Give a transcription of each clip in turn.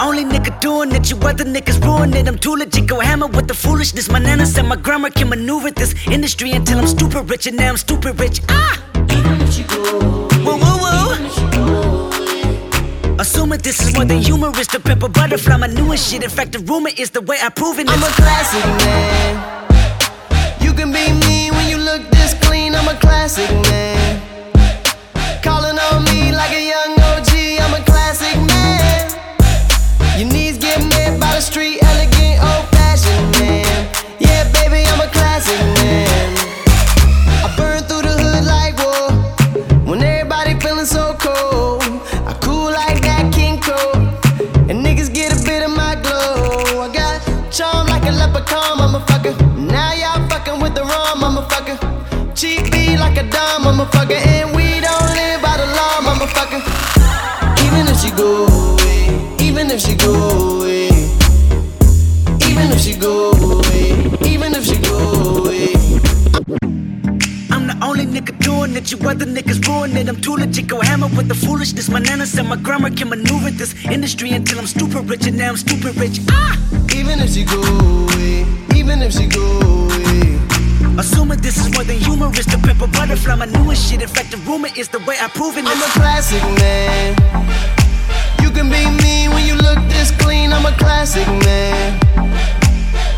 only nigga doing it. You other niggas ruin it. I'm too legit, go hammer with the foolishness. My nana said my grammar can maneuver this industry until I'm stupid rich, and now I'm stupid rich. Ah! Whoa, whoa, whoa. Assuming this is more than humorous, the pimp a butterfly, my newest shit. In fact, the rumor is the way I prove it. I'm a classic man. You can be me when you look this clean. I'm a classic man. A dumb motherfucker. And we don't live by the law, motherfucker. Even if she go away, even if she go away, even if she go away, even if she go away. I'm the only nigga doing it. You other niggas ruin it. I'm too legit, go hammer with the foolishness. My nana said my grammar can maneuver this industry until I'm stupid rich, and now I'm stupid rich. Ah! Even if she go away, even if she go away. Assuming this is more than humorous, the a butterfly, my newest shit. In fact, the rumor is the way I prove it. I'm a classic man. You can be me when you look this clean. I'm a classic man.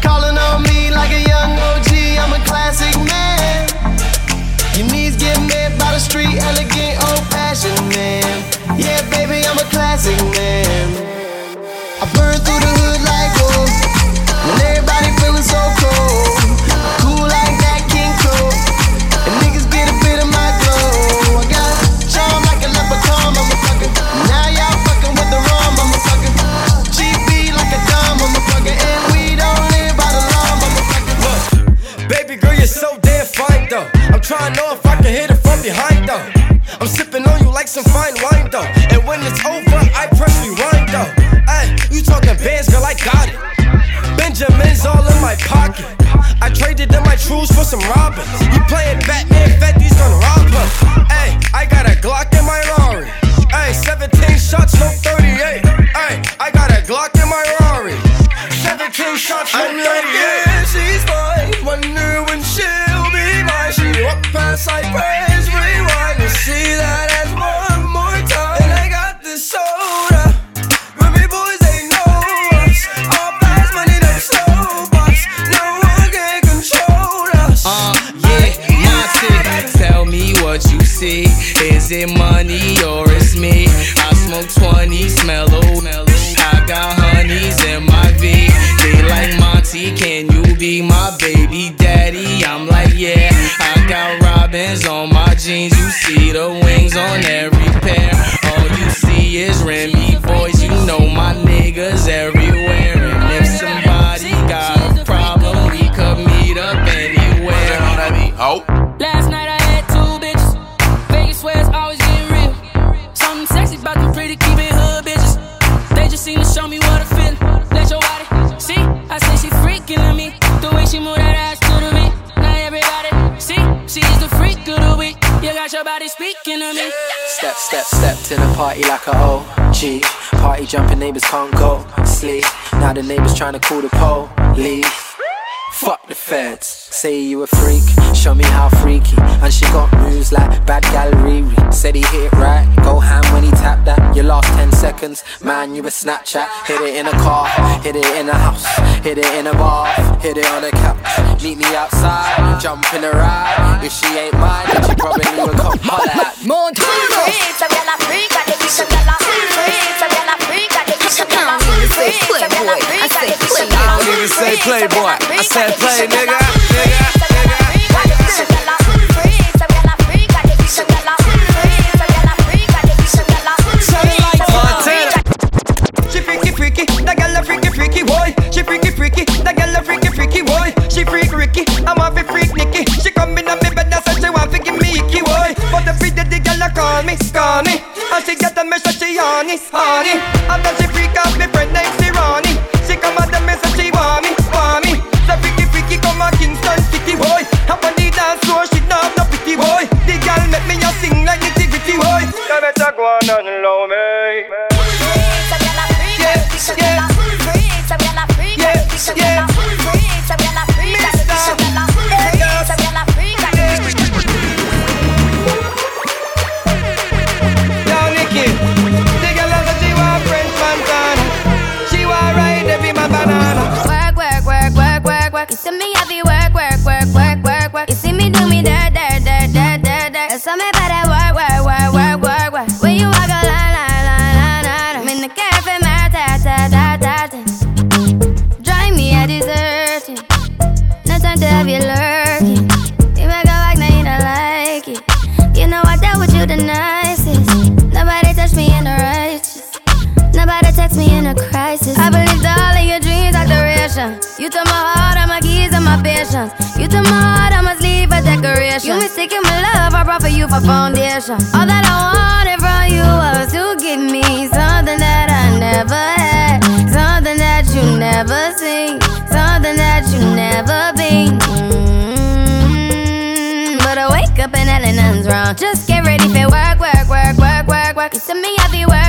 Calling on me like a young OG. I'm a classic man. Your knees get met by the street, elegant, old fashioned man. Yeah, baby, I'm a classic man. I burn through the hood like gold. Trying to know if I can hit it from behind though. I'm sipping on you like some fine wine though. And when it's over, I press rewind though. Ay, you talking bands, girl, I got it. Benjamin's all in my pocket. I traded in my trues for some robbers. You playing Batman, Fetty's gonna rob her. Ay, I got a Glock in my Rari. Ay, 17 shots, no 38. Ay, I got a Glock in my Rari. 17 shots, no 38. I press neighbors can't go sleep. Now the neighbors trying to call the police. Fuck the feds. Say you a freak, show me how freaky. And she got moves like bad gallery. Riri. Said he hit it right, go ham when he tapped that. Your last 10 seconds, man, you a Snapchat. Hit it in a car, hit it in a house, hit it in a bar, hit it on a couch. Meet me outside, jump in a ride. If she ain't mine, then she probably will come holler at me. I don't even say playboy. I said play, nigga. nigga, She freaky freaky, that girl a freaky freaky boy. She freaky freaky, that girl a freaky freaky boy. She freak Ricky, I'm off a freaky freaky boy. She freaky freaky, the girl a freaky freaky boy. She freak Nicky. She come in on me bed and say she want to give me icky boy. But every day the girl a call me, call me, and she get a message she honey, honey. And then off me friend named Sirani. She come at them and she want me, want me. So freaky freaky come a Kingston kitty boy. Up on the dance floor, she not the pretty boy. The girl make me a sing like nitty gritty boy. So better go on and love me. Yeah, yeah, yeah. me there, there, there, there, there, there. Eso me Send me everywhere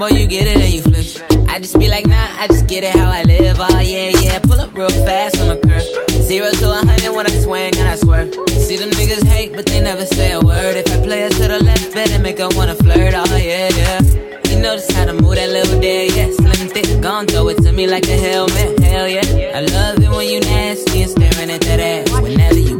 boy, you get it and you flip. I just be like, nah, I just get it how I live. Oh, yeah, yeah. Pull up real fast on the curve. Zero to a hundred when I swing and I swerve. See them niggas hate, but they never say a word. If I play it to the left, better make her wanna flirt. Oh, yeah, yeah. You just how to move that little day, yeah. Slim thick, gon' throw it to me like a helmet. Hell yeah. I love it when you nasty and staring at that ass whenever you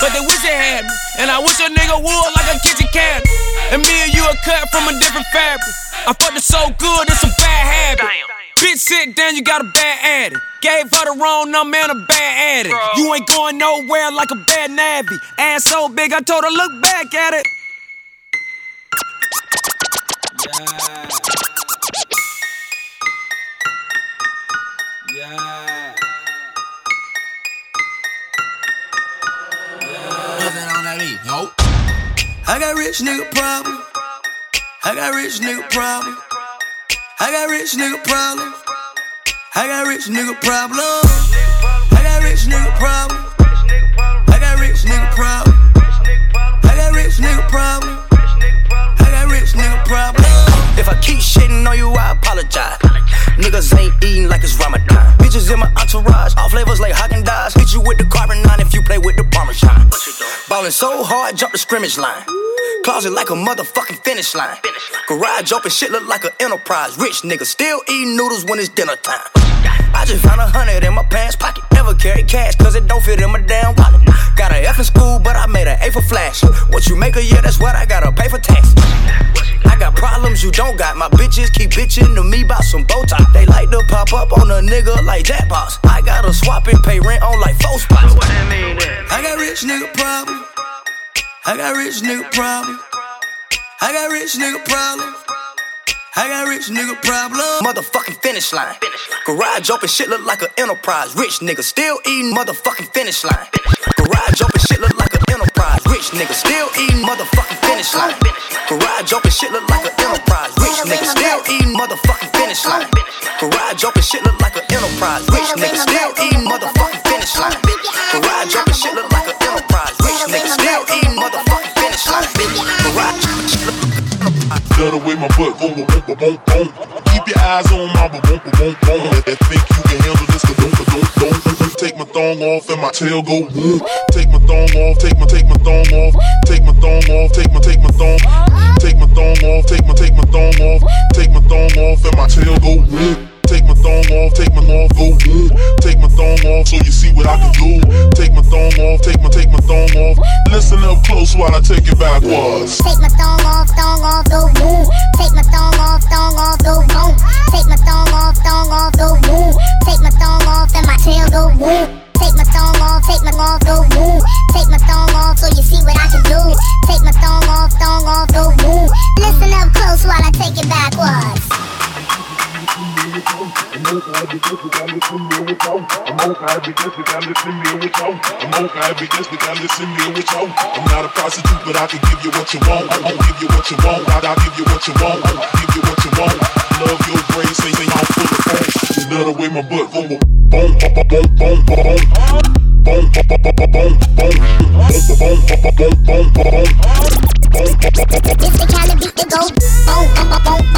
But they wish they had me. And I wish a nigga would like a kitchen cabinet. And me and you are cut from a different fabric. I fucked it so good, it's a bad habit. Bitch, sit down, you got a bad addict. Gave her the wrong number and a bad addict. You ain't going nowhere like a bad navvy. Ass so big, I told her, look back at it. Yeah. Got rich nigga problem. I got rich nigga problem. I got rich nigga problem. I got rich nigga problem. I got rich nigga problem. I got rich nigga problem. I got rich nigga problem. I got rich nigga problem. If I keep shitting on you, I apologize. Niggas ain't eating like it's Ramadan. Bitches in my entourage, all flavors like Haagen Dazs. Hit you with the carbon nine if you play with the Parmesan. Ballin' so hard, jump the scrimmage line. Closet like a motherfucking finish line. Garage open, shit look like an enterprise. Rich nigga still eating noodles when it's dinner time. I just found a hundred in my pants pocket. Never carry cash, cause it don't fit in my damn wallet. Got a F in school, but I made an A for flash. What you make a year, that's what I gotta pay for tax. I got problems you don't got. My bitches keep bitching to me about some Botox. They like to pop up on a nigga like Jackbox. I gotta swap and pay rent on like four spots. What that mean? I got rich nigga problem. I got rich nigga problem. I got rich nigga problem. I got rich nigga problem. Motherfucking finish line. Garage open, shit look like an enterprise. Rich nigga still eating motherfucking finish line. Garage jumping shit look like an enterprise. Rich nigga still eating motherfucking finish line. Garage jumping shit look like an enterprise. Rich nigga still eating motherfucking finish line. Garage jumping shit look like an enterprise. Rich nigga still eating motherfucking finish line. My butt go, boom, boom, boom, boom. Keep your eyes on my boom, boom, boom, boom. I think you can handle this, don't, ka don't, don't. Take my thong off and my tail go boom. Take my thong off, take my, take my thong off. Take my thong off, take my, take my thong. Take my thong off, take my, take my thong off. Take my thong off and my tail go boom. Take my thong off, take my off, go boom. Take my thong off so you see what I can do. Take my thong off, take my, take my thong off. Listen up close while I take it backwards. Take my thong off, thong off, go boom. Take my thong off, thong off, go boom. Take my thong off, thong off, go boom. Take my thong off and my tail go boom. Take my thong off, take my off, go boom. Take my thong off so you see what I can do. Take my thong off, thong off, go boom. Listen up close while I take it backwards. I'm not a prostitute, but I can give you what you want. I'll give you what you want. I'll, give you what you want. Give you what you want. Love your braids, say, I'm full of fun. You love the way my butt go boom, boom, boom, boom, boom, boom. Boom, boom, boom, boom, boom, boom. Boom, boom, boom, boom. It's the kind of beat that go boom, boom, boom, boom, boom,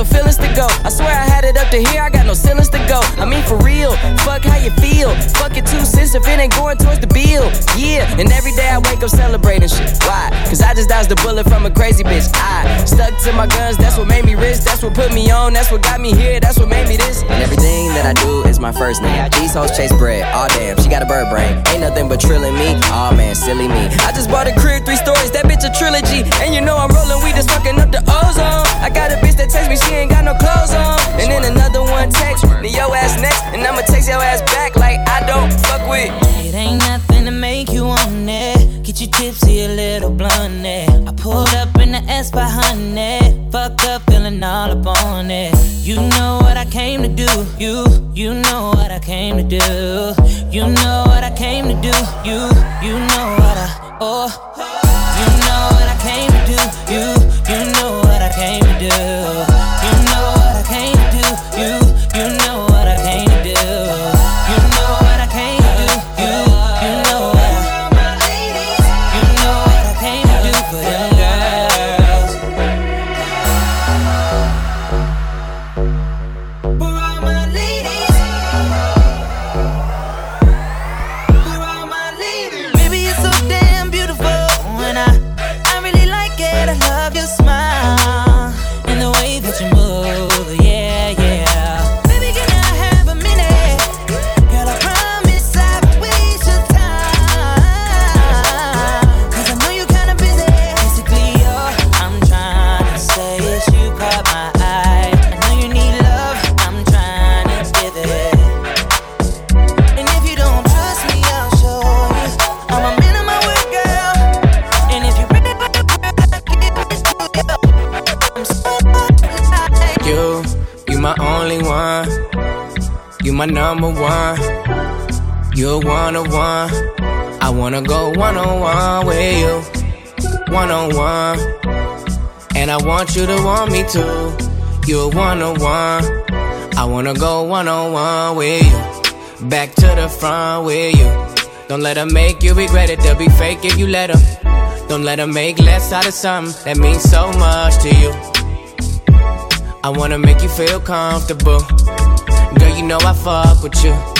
No feelings to go. I swear I had it up to here, I got no ceilings to go. I mean, for real, fuck how you feel. Fuck it too, cents if it ain't going towards the bill. Yeah, and every day I wake up celebrating shit. Why? Cause I just dodged a bullet from a crazy bitch. I stuck to my guns, that's what made me rich. That's what put me on, that's what got me here, that's what made me this. My first name. These hoes chase bread, aw damn, she got a bird brain. Ain't nothing but trilling me, aw man, silly me. I just bought a crib, three stories, that bitch a trilogy. And you know I'm rolling weed, just fucking up the ozone. I got a bitch that text me, she ain't got no clothes on. And then another one text me, yo ass next, and I'ma text your ass back like I don't fuck with. It ain't nothing to make you want it. Get you tipsy, a little blunt. I pulled up in the S by honey. Fuck up, feeling all up on it. You know what I came to do. You, you know what I came to do. You know what I came to do. You, you know what I, oh. You know what I came to do. You, you know what I came to do. You're one on one. I wanna go one on one with you. One on one. And I want you to want me too. You're one on one. I wanna go one on one with you. Back to the front with you. Don't let them make you regret it. They'll be fake if you let them. Don't let them make less out of something that means so much to you. I wanna make you feel comfortable. Girl, you know I fuck with you.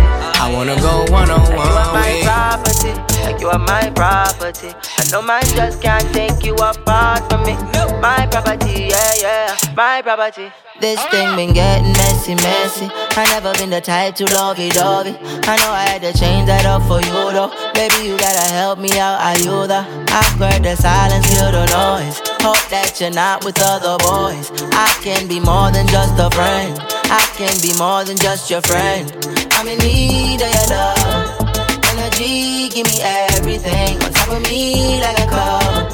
I wanna go one on one You are my property, like you are my property. I know man just can't take you apart from me. My property, yeah, yeah, my property. This thing been getting messy, messy. I never been the type to lovey dovey. I know I had to change that up for you though. Baby, you gotta help me out, are you the? I heard the silence, hear the noise. Hope that you're not with other boys. I can be more than just a friend. I can be more than just your friend. I'm in need of your love. Energy, give me everything. On top of me like a cover.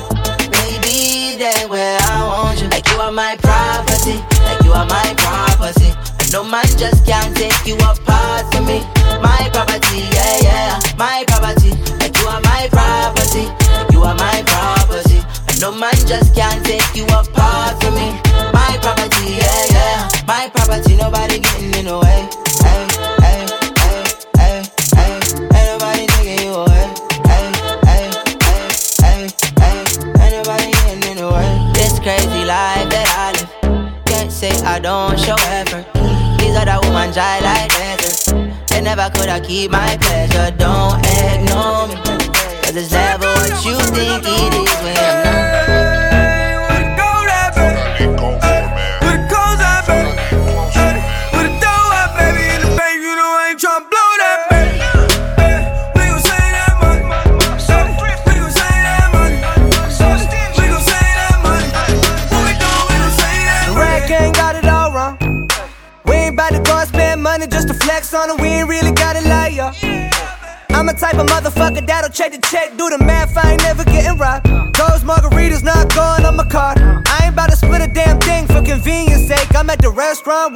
Baby, there where I want you. Like you are my property. Like you are my property. And no man just can't take you apart from me. My property, yeah, yeah. My property. Like you are my property. No man just can't take you apart from me. My property, yeah, yeah. My property, nobody getting in the way. Hey, hey, hey, hey, hey. Ain't nobody taking you away. Hey, hey, hey, hey, hey. Ain't nobody getting in the way. This crazy life that I live. Can't say I don't show effort. These other women dry like deserts. They never could I keep my pleasure. Don't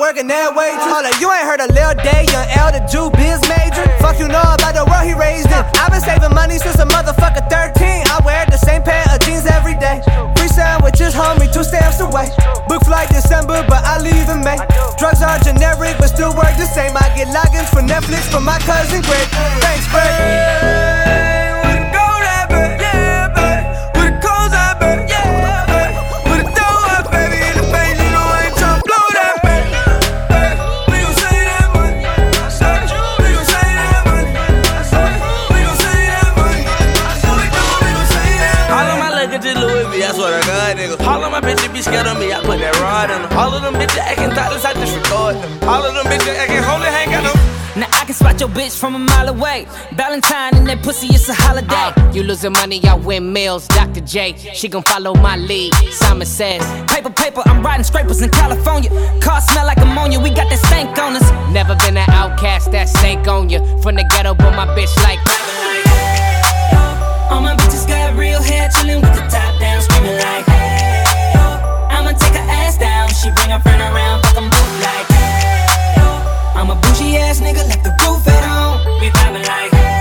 working that way. Up, you ain't heard a Lil Day, young L, the Jew biz major. Fuck you know about the world he raised in. I've been saving money since a motherfucker 13. I wear the same pair of jeans every day. Free sandwiches, homie, two stamps away. Book flight December, but I leave in May. Drugs are generic, but still work the same. I get logins for Netflix from my cousin Greg. Nigga. All of my bitches be scared of me, I put that rod in them. All of them bitches acting thoughtless, I just record them. All of them bitches acting holy, ain't got no. Now I can spot your bitch from a mile away. Valentine and that pussy, it's a holiday. Uh, you losing money, I win meals. Dr. J, she gon' follow my lead. Simon says, Paper, paper, I'm riding scrapers in California. Car smell like ammonia, we got that stank on us. Never been an outcast, that stank on you. From the ghetto, but my bitch like. All my bitches got real hair, chillin' with the top down, screaming like, hey, yo. Take her ass down, she bring her friend around, fuck 'em both like, hey, yo. I'm a bougie ass nigga, left the roof at home. We vibing like, hey,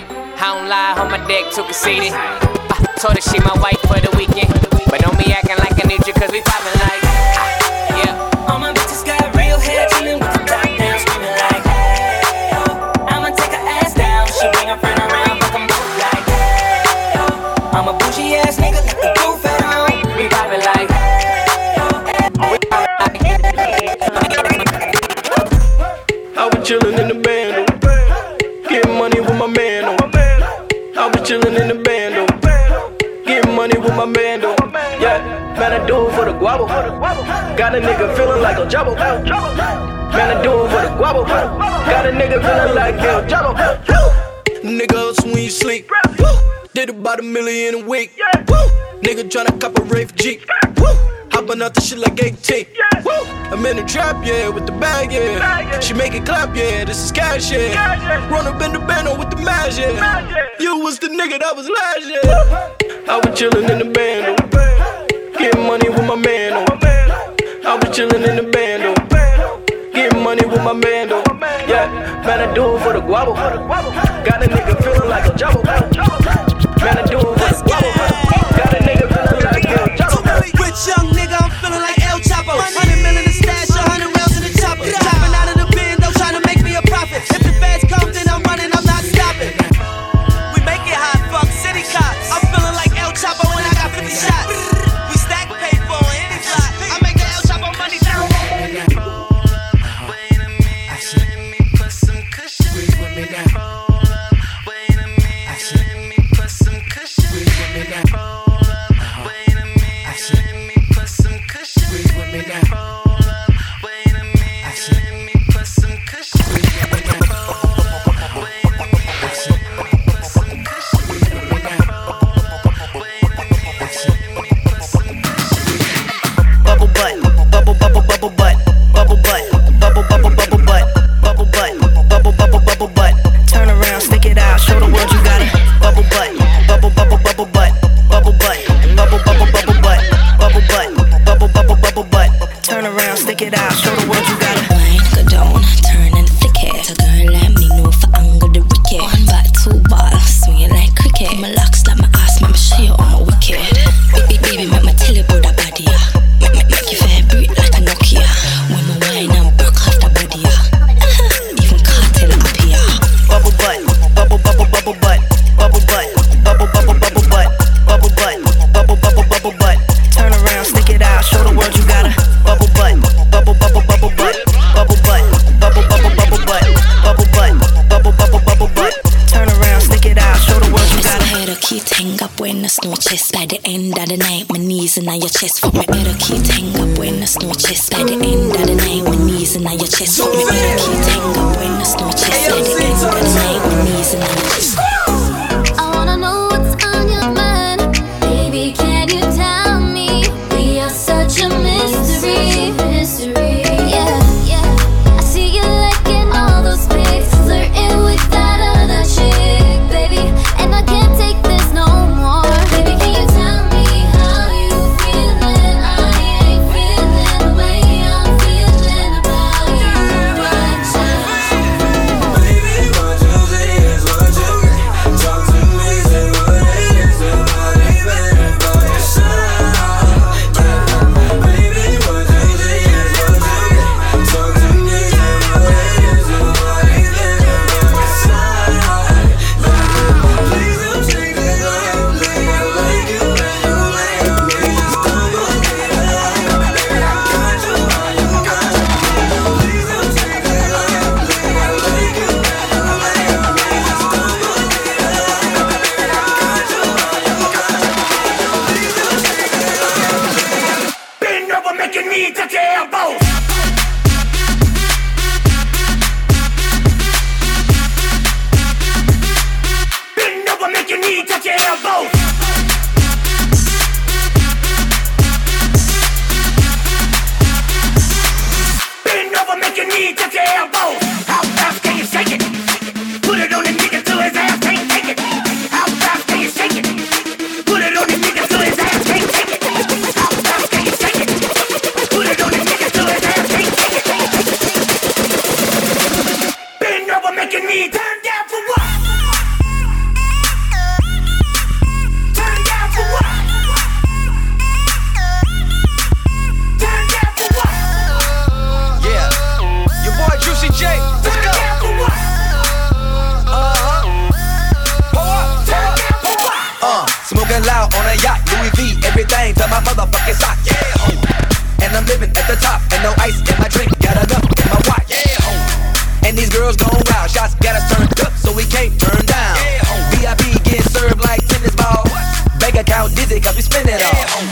I don't lie, on my dick too conceited. I told her she my wife for the weekend. But don't be acting like need you, cause we poppin' like. nigga feeling like a jabbo. Man, I do it for the guabo. Got a nigga feeling like a jabbo. Niggas when you sleep. Did about a million a week. Nigga tryna cop a rave G. Hopping out the shit like 18. I'm in the trap, yeah, with the bag, yeah. She make it clap, yeah, this is cash, yeah. Run up in the bando with the mash, yeah. You was the nigga that was last, yeah. I was chillin' in the bando. Getting money with my man chillin' in the band though. Getting money with my man. Yeah, man, I do it for the guava. Got a nigga feelin' like a jabbo. now your chest. Fuck me better, keep hang up when I snow chest. By the end of the night, my knees now your chest. Fuck me better, keep hang up.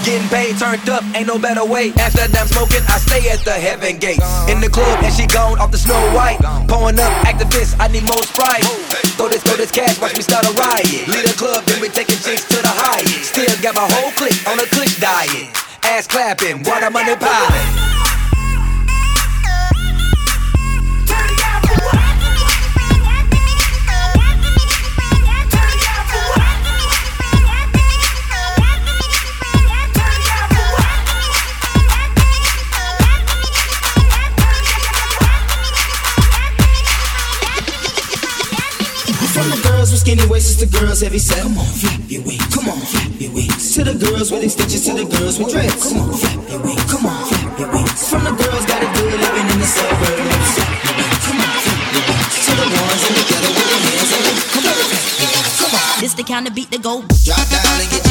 Getting paid, turned up, ain't no better way. After that, I'm smoking, I stay at the heaven gates. In the club, and she gone off the Snow White. Pouring up, activist, I need more Sprite. Throw this, throw this cash, watch me start a riot. Lead a club, then we taking chicks to the highest. Still got my whole clique on a Kush diet. Ass clapping, water money piling. Skinny waist the girls every set. Come on, flap your wings. Come on, flap your wings. To the girls with extensions, to the girls with dreads. Come on, flap your wings. Come on, flap your wings. From the girls got a good living in the suburbs. Come on, flap your wings. To the ones in the ghetto with their hands up. Come on, flap your wings. Come on. This the kind of beat that go. Drop down and get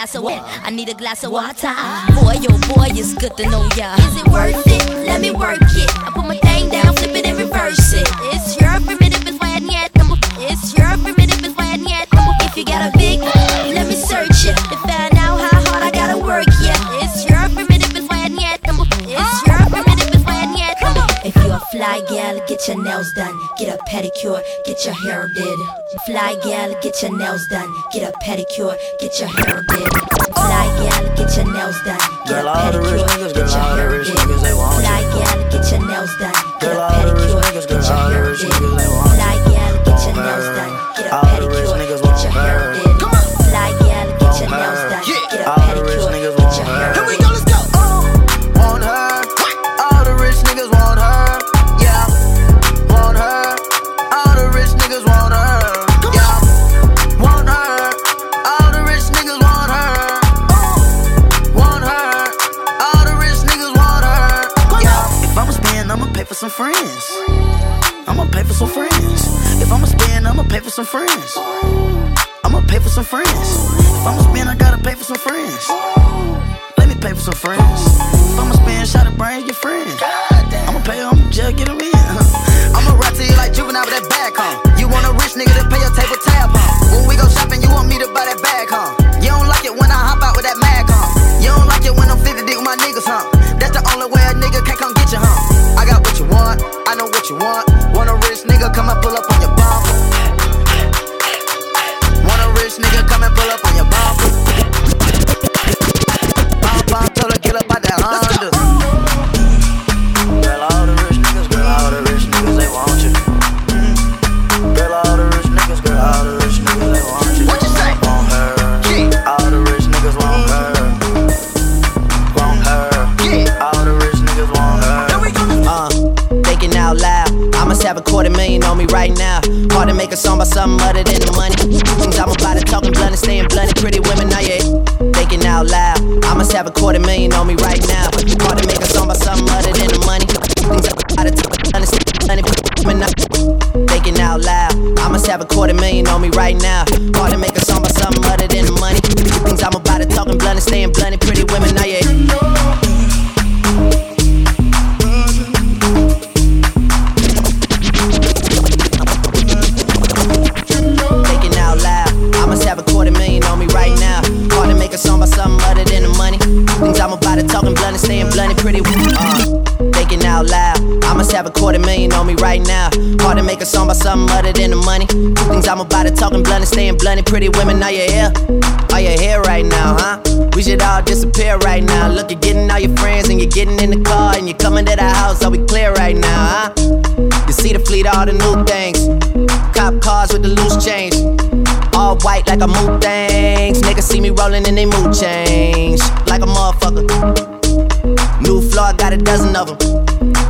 glass of? I need a glass of water. Boy, oh boy, it's good to know ya. Is it worth it? nails done, get a pedicure, get your hair did. Fly gal, get your nails done, get a pedicure, get your hair did. Fly gal, get your nails done, get a pedicure, get your hair did. Fly gal, get your nails done, get a pedicure, get your hair did. I know what you want. Something other than the money. Things I'm about to talking blunt and staying blunt pretty women. Are you here? Are you here right now, huh? We should all disappear right now. Look, you're getting all your friends and you're getting in the car and you're coming to the house. Are we clear right now, huh? You see the fleet, all the new things. Cop cars with the loose change. All white like a mood things. Niggas see me rolling and they mood change. Like a motherfucker. New floor, got a dozen of them.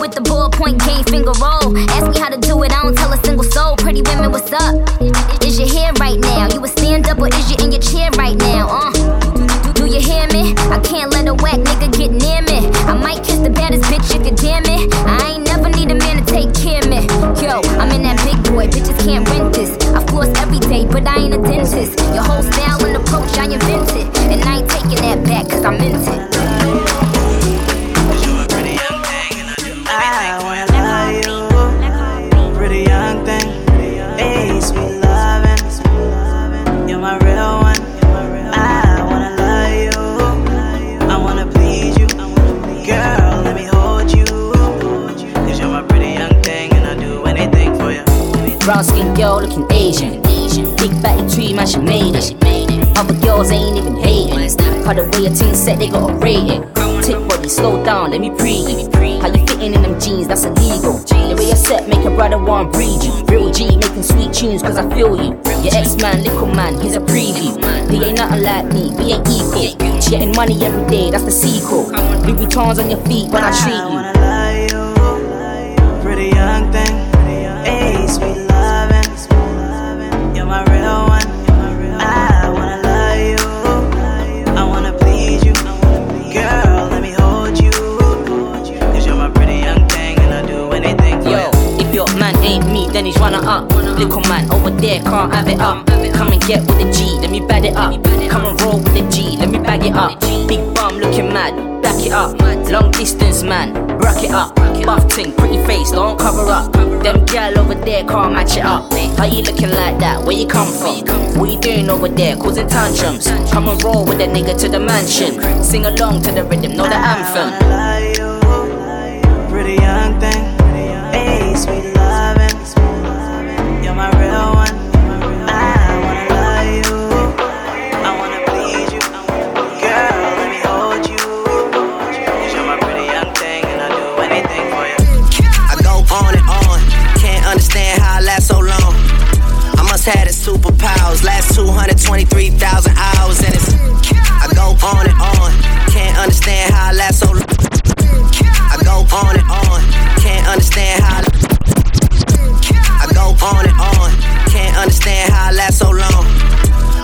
With the ballpoint game finger roll. Ask me how to do it, I don't tell a single soul. Pretty women, what's up? Getting money every day, that's the sequel. Louis Vuitton's on your feet when I treat you. Then he's runner up. Little man over there can't have it up. Come and get with the G, let me bad it up. Come and roll with the G, let me bag it up. Big bum looking mad, back it up. Long distance man, rack it up. Buff ting, pretty face, don't cover up. Them gal over there can't match it up. How you looking like that? Where you come from? What you doing over there? Causing tantrums. Come and roll with that nigga to the mansion. Sing along to the rhythm, know the anthem. Superpowers. Last 223,000 hours and it's. I go on and on. Can't understand how I last so long. I go on and on. Can't understand how. I go on and on. Can't understand how I last so long.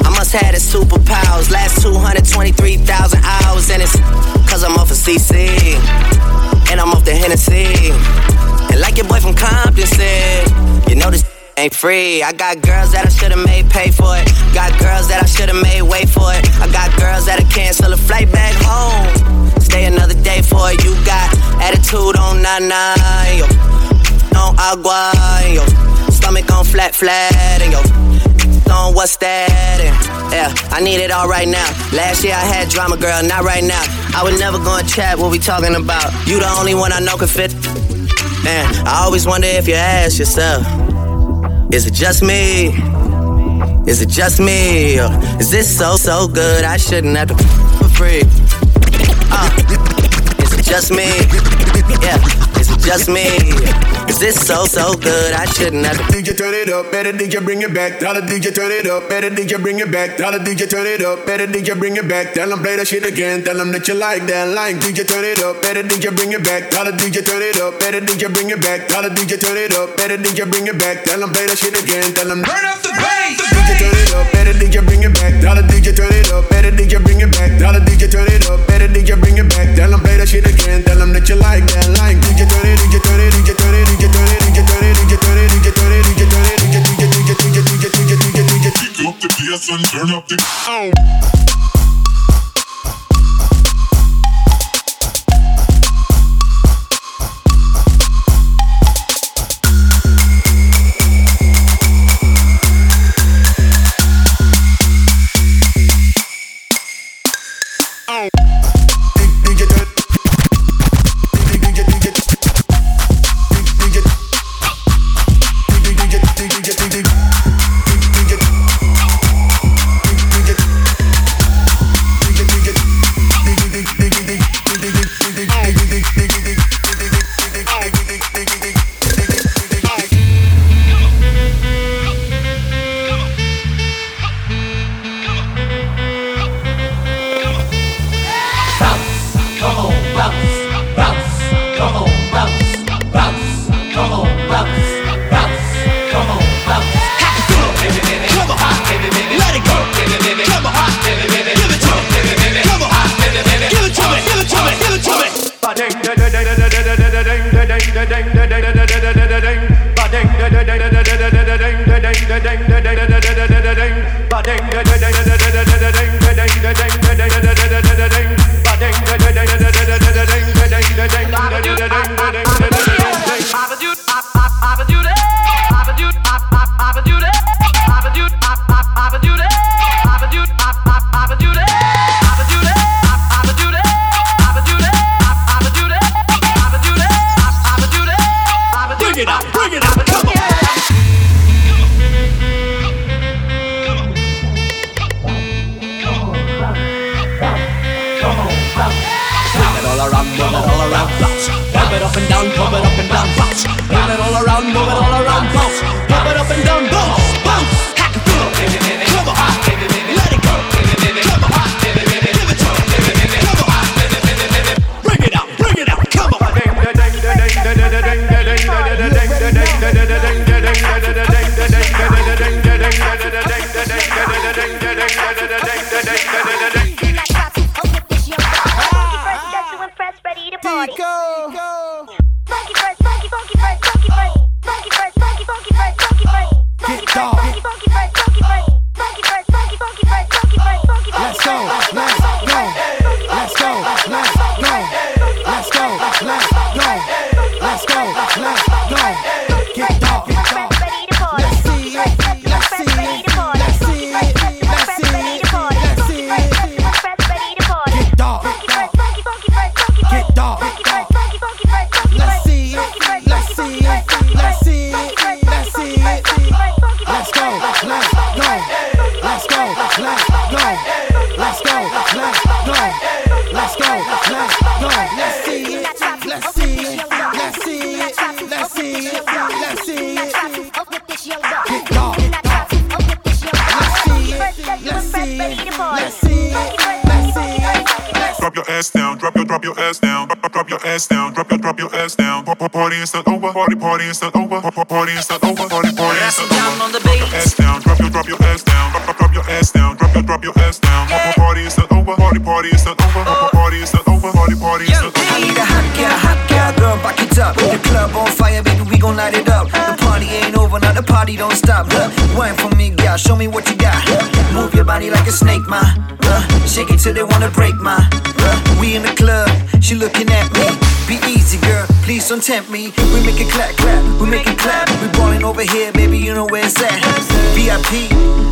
I must have the superpowers. Last 223,000 hours and it's. Cause I'm off of CC. And I'm off the Hennessy. And like your boy from Compton said, you know this ain't free. I got girls that I should've made pay for it. Got girls that I should've made wait for it. I got girls that'll cancel a flight back home. Stay another day for it. You got attitude on nana, yo. On agua, yo. Stomach on flat, flat, and yo. On what's that? And yeah, I need it all right now. Last year I had drama, girl, not right now. I would never go and chat what we talking about. You the only one I know can fit. Man, I always wonder if you ask yourself, is it just me? Is it just me? Or is this so, so good I shouldn't have to for free? Uh, is it just me? Yeah, just me. Is this so, so good? I shouldn't have. DJ, turn it up. Better DJ, bring it back. Dollar DJ, turn it up. Better DJ, bring it back. Dollar DJ, turn it up. Better DJ, bring it back. Tell them play that shit again. Tell them that you like that. Like DJ, turn it up. Better DJ, bring it back. Dollar DJ, turn it up. Better DJ, bring it back. Dollar DJ, turn it up. Better DJ, bring it back. Tell them play that shit again. Tell them turn up the bass. DJ, turn it up. Better DJ, bring it back. Dollar DJ, turn it up. Better DJ, bring it back. Dollar DJ, turn it up. Better DJ, bring it back. Tell them play that shit again. Tell them that you like that. Like DJ, turn it up turn up the. Oh. Drop, drop your ass down, drop your drop your ass down. Pa- pa- Party is not over, party party is not over, Pa- pa- party is not over, party party is not over. Drop your ass down, drop your drop your ass down, drop, drop, drop your ass down, drop your drop your ass down. Pa- pa- Party is not over, party party is not over, Pa- pa- party is not over, party party is not over. I need a hot gal, hot gal, girl, back it up. The club on fire, baby, we gon' light it up. Party don't stop. Look, wine for me, girl, show me what you got. Move your body like a snake, ma. Uh, shake it till they wanna break, ma. Uh, we in the club, she looking at me. Be easy, girl, please don't tempt me. We make it clap, clap, we make it clap. We ballin' over here, baby, you know where it's at. VIP,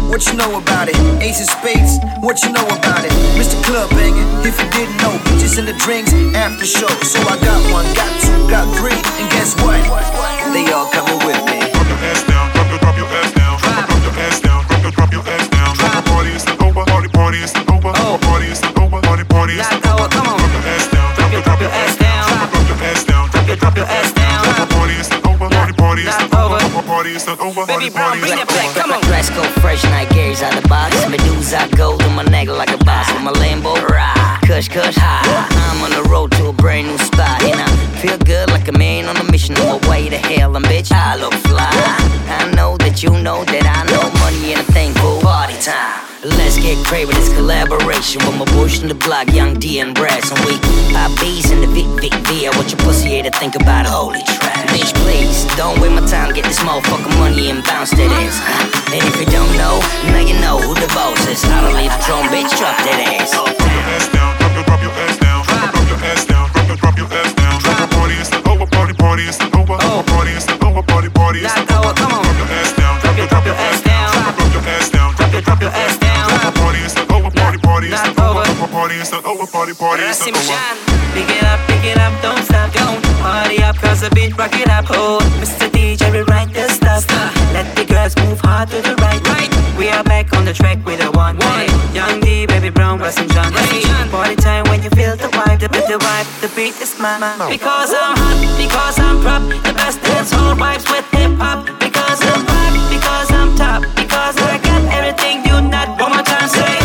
what you know about it? Ace of Spades, what you know about it? Mr. Club banging, if you didn't know, bitches in the drinks after show. So I got one, got two, got three, and guess what? They all coming with me. Brown, bring that party party is not over. Pick it up, pick it up, don't stop, don't party up, cause the beat rock it up. Oh, Mr. DJ, rewrite the stuff. Let the girls move hard to the right. right. We are back on the track with a one. one. Young D, baby brown, Russell John. Hey. Party time when you feel the vibe, the, the vibe, the beat is mine. Because I'm hot, because I'm prop, the best dance hall vibes with hip hop. Because I'm hot, because I'm top, because I got everything you not. One more time, say.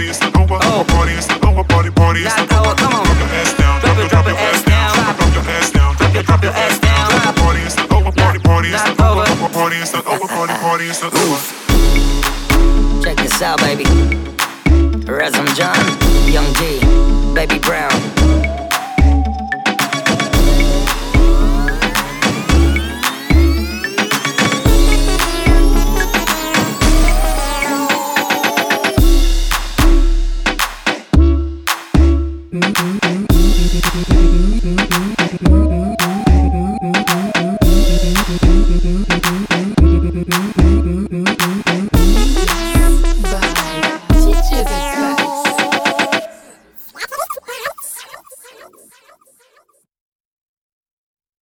Party is not over, party is not over, party party is not over. Come on, drop your ass down, drop your drop your ass down, drop your ass down, drop your drop your ass down. Party is not over, party party is not over, party is not over, party party is not over. Check this out, baby. Razum John, Young D, Baby Brown.